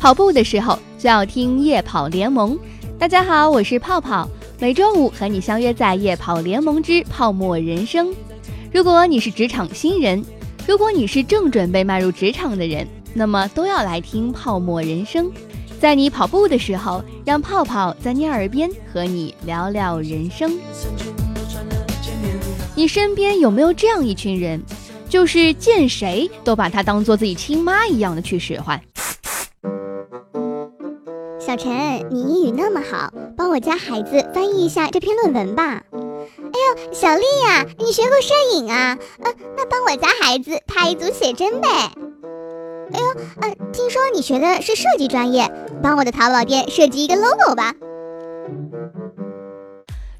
跑步的时候就要听夜跑联盟。大家好，我是泡泡，每周五和你相约在夜跑联盟之泡沫人生。如果你是职场新人，如果你是正准备迈入职场的人，那么都要来听泡沫人生。在你跑步的时候，让泡泡在你耳边和你聊聊人生。你身边有没有这样一群人，就是见谁都把他当做自己亲妈一样的去使唤？小陈，你英语那么好，帮我家孩子翻译一下这篇论文吧。哎呦，小丽呀，你学过摄影啊？呃，那帮我家孩子拍一组写真呗。哎呦，呃，听说你学的是设计专业，帮我的淘宝店设计一个 logo 吧。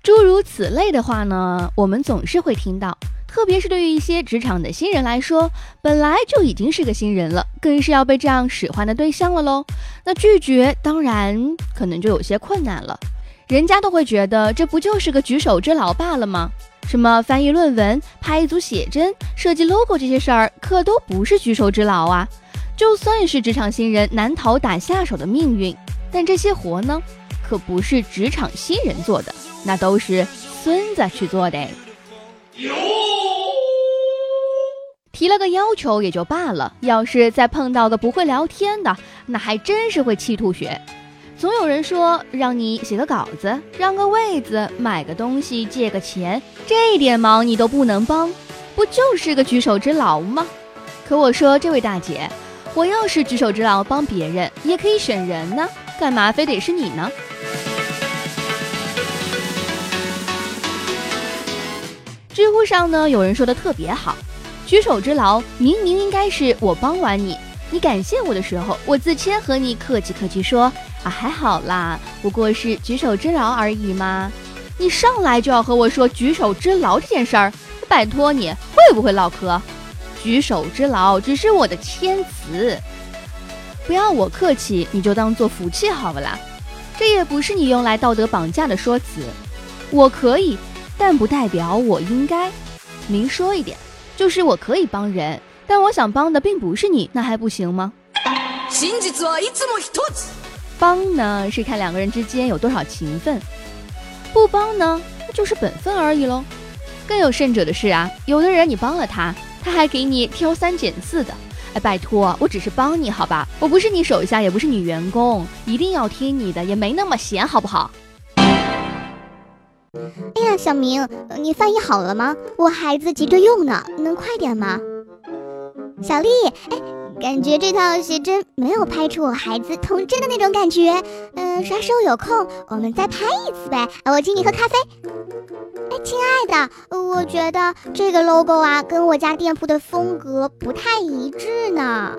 诸如此类的话呢，我们总是会听到，特别是对于一些职场的新人来说，本来就已经是个新人了，更是要被这样使唤的对象了喽。那拒绝当然可能就有些困难了，人家都会觉得这不就是个举手之劳罢了吗？什么翻译论文、拍一组写真、设计 logo 这些事儿，可都不是举手之劳啊。就算是职场新人难逃打下手的命运，但这些活呢，可不是职场新人做的，那都是孙子去做的。提了个要求也就罢了，要是再碰到个不会聊天的，那还真是会气吐血。总有人说让你写个稿子、让个位子、买个东西、借个钱，这点忙你都不能帮，不就是个举手之劳吗？可我说这位大姐。我要是举手之劳帮别人，也可以选人呢，干嘛非得是你呢？知乎上呢有人说的特别好，举手之劳明明应该是我帮完你，你感谢我的时候，我自谦和你客气客气说啊还好啦，不过是举手之劳而已嘛。你上来就要和我说举手之劳这件事儿，拜托你会不会唠嗑？举手之劳只是我的谦词，不要我客气，你就当做福气好不啦？这也不是你用来道德绑架的说辞。我可以，但不代表我应该。明说一点，就是我可以帮人，但我想帮的并不是你，那还不行吗？帮呢是看两个人之间有多少情分，不帮呢那就是本分而已喽。更有甚者的是啊，有的人你帮了他。他还给你挑三拣四的，哎，拜托，我只是帮你好吧，我不是你手下，也不是你员工，一定要听你的，也没那么闲，好不好？哎呀，小明，你翻译好了吗？我孩子急着用呢，能快点吗？小丽，哎，感觉这套写真没有拍出我孩子童真的那种感觉，嗯，啥时候有空我们再拍一次呗？我请你喝咖啡。哎，亲爱的，我觉得这个 logo 啊，跟我家店铺的风格不太一致呢。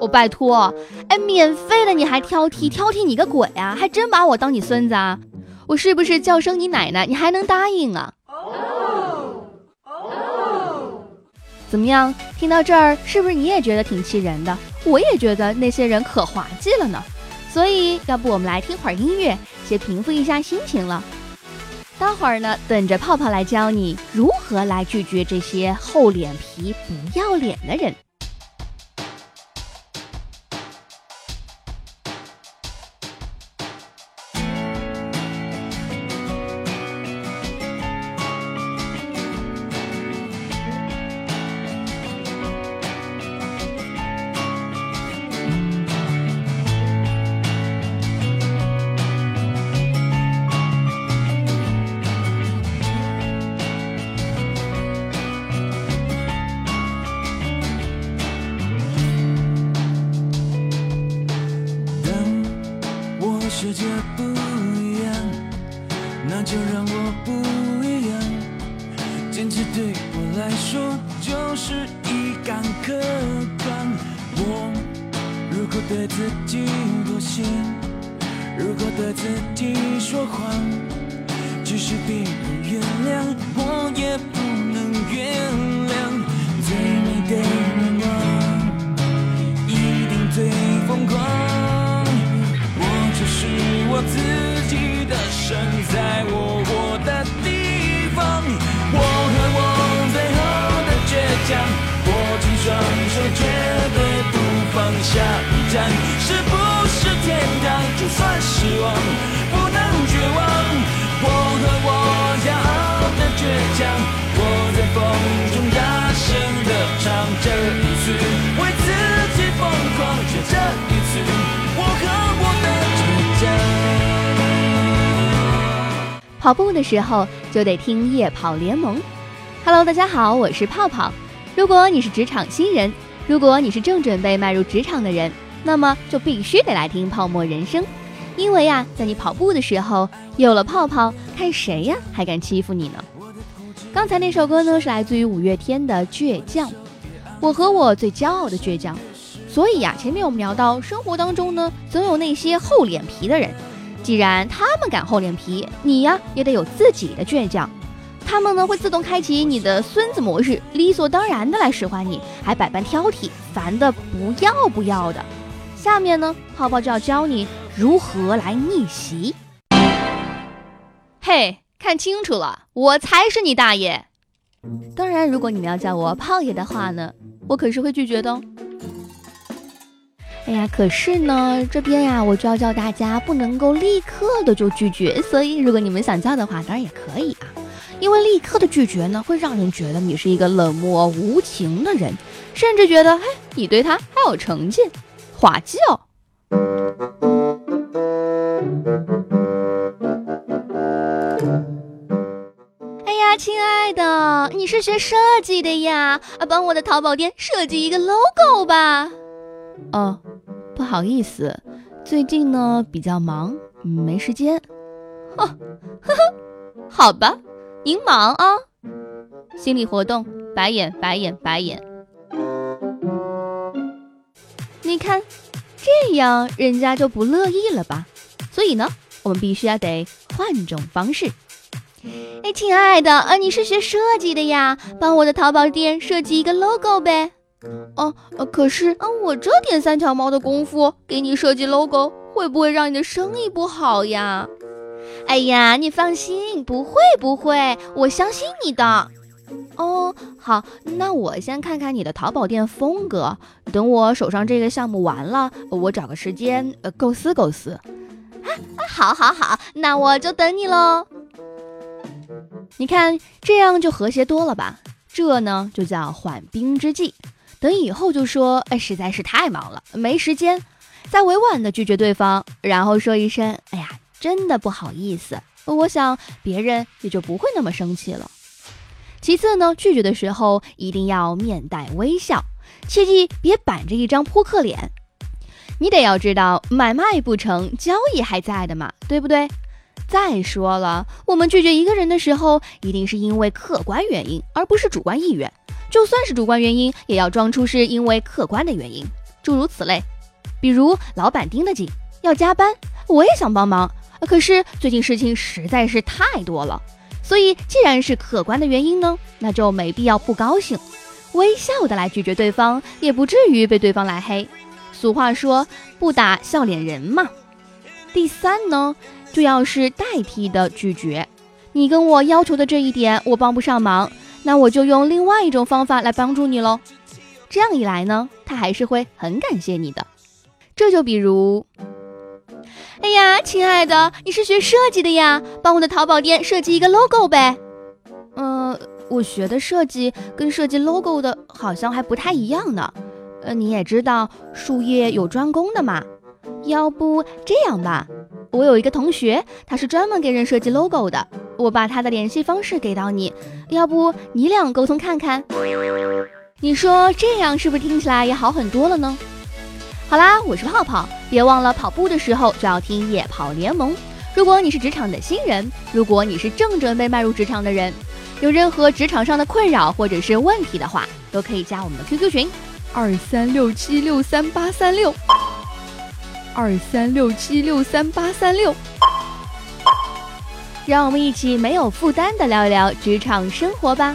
我拜托，哎，免费的你还挑剔，挑剔你个鬼啊！还真把我当你孙子啊？我是不是叫声你奶奶，你还能答应啊？哦怎么样？听到这儿，是不是你也觉得挺气人的？我也觉得那些人可滑稽了呢。所以，要不我们来听会儿音乐，先平复一下心情了。待会儿呢，等着泡泡来教你如何来拒绝这些厚脸皮、不要脸的人。坚持对我来说就是一杆客观。我如果对自己妥协，如果对自己说谎，即使别人原谅，我也不能原谅。最美的望，不能绝望。我和我骄傲的倔强，我在风中大声的唱。这一次为自己疯狂，就这一次，我和我的倔强。跑步的时候就得听夜跑联盟。Hello，大家好，我是泡泡。如果你是职场新人，如果你是正准备迈入职场的人，那么就必须得来听泡沫人生，因为呀，在你跑步的时候有了泡泡，看谁呀还敢欺负你呢？刚才那首歌呢是来自于五月天的《倔强》，我和我最骄傲的倔强。所以呀，前面我们聊到生活当中呢，总有那些厚脸皮的人，既然他们敢厚脸皮，你呀也得有自己的倔强。他们呢会自动开启你的孙子模式，理所当然的来使唤你，还百般挑剔，烦的不要不要的。下面呢，泡泡就要教你如何来逆袭。嘿，看清楚了，我才是你大爷！当然，如果你们要叫我泡爷的话呢，我可是会拒绝的哦。哎呀，可是呢，这边呀，我就要叫大家不能够立刻的就拒绝，所以如果你们想叫的话，当然也可以啊。因为立刻的拒绝呢，会让人觉得你是一个冷漠无情的人，甚至觉得，嘿，你对他还有成见，滑稽哦。哎呀，亲爱的，你是学设计的呀？啊，帮我的淘宝店设计一个 logo 吧。哦，不好意思，最近呢比较忙，没时间。呵呵呵，好吧。您忙啊，心理活动，白眼白眼白眼。你看，这样人家就不乐意了吧？所以呢，我们必须要得换种方式。哎，亲爱的，呃，你是学设计的呀？帮我的淘宝店设计一个 logo 呗。哦，可是啊，我这点三脚猫的功夫，给你设计 logo，会不会让你的生意不好呀？哎呀，你放心，不会不会，我相信你的。哦，好，那我先看看你的淘宝店风格，等我手上这个项目完了，我找个时间呃构思构思。啊，好，好，好，那我就等你喽。你看这样就和谐多了吧？这呢就叫缓兵之计。等以后就说，哎，实在是太忙了，没时间，再委婉的拒绝对方，然后说一声，哎呀。真的不好意思，我想别人也就不会那么生气了。其次呢，拒绝的时候一定要面带微笑，切记别板着一张扑克脸。你得要知道，买卖不成，交易还在的嘛，对不对？再说了，我们拒绝一个人的时候，一定是因为客观原因，而不是主观意愿。就算是主观原因，也要装出是因为客观的原因，诸如此类。比如老板盯得紧，要加班，我也想帮忙。可是最近事情实在是太多了，所以既然是客观的原因呢，那就没必要不高兴，微笑的来拒绝对方，也不至于被对方来黑。俗话说不打笑脸人嘛。第三呢，就要是代替的拒绝，你跟我要求的这一点我帮不上忙，那我就用另外一种方法来帮助你喽。这样一来呢，他还是会很感谢你的。这就比如。哎呀，亲爱的，你是学设计的呀？帮我的淘宝店设计一个 logo 呗。嗯，我学的设计跟设计 logo 的好像还不太一样呢。呃，你也知道术业有专攻的嘛。要不这样吧，我有一个同学，他是专门给人设计 logo 的，我把他的联系方式给到你，要不你俩沟通看看？你说这样是不是听起来也好很多了呢？好啦，我是泡泡，别忘了跑步的时候就要听夜跑联盟。如果你是职场的新人，如果你是正准备迈入职场的人，有任何职场上的困扰或者是问题的话，都可以加我们的 QQ 群二三六七六三八三六二三六七六三八三六，让我们一起没有负担的聊一聊职场生活吧。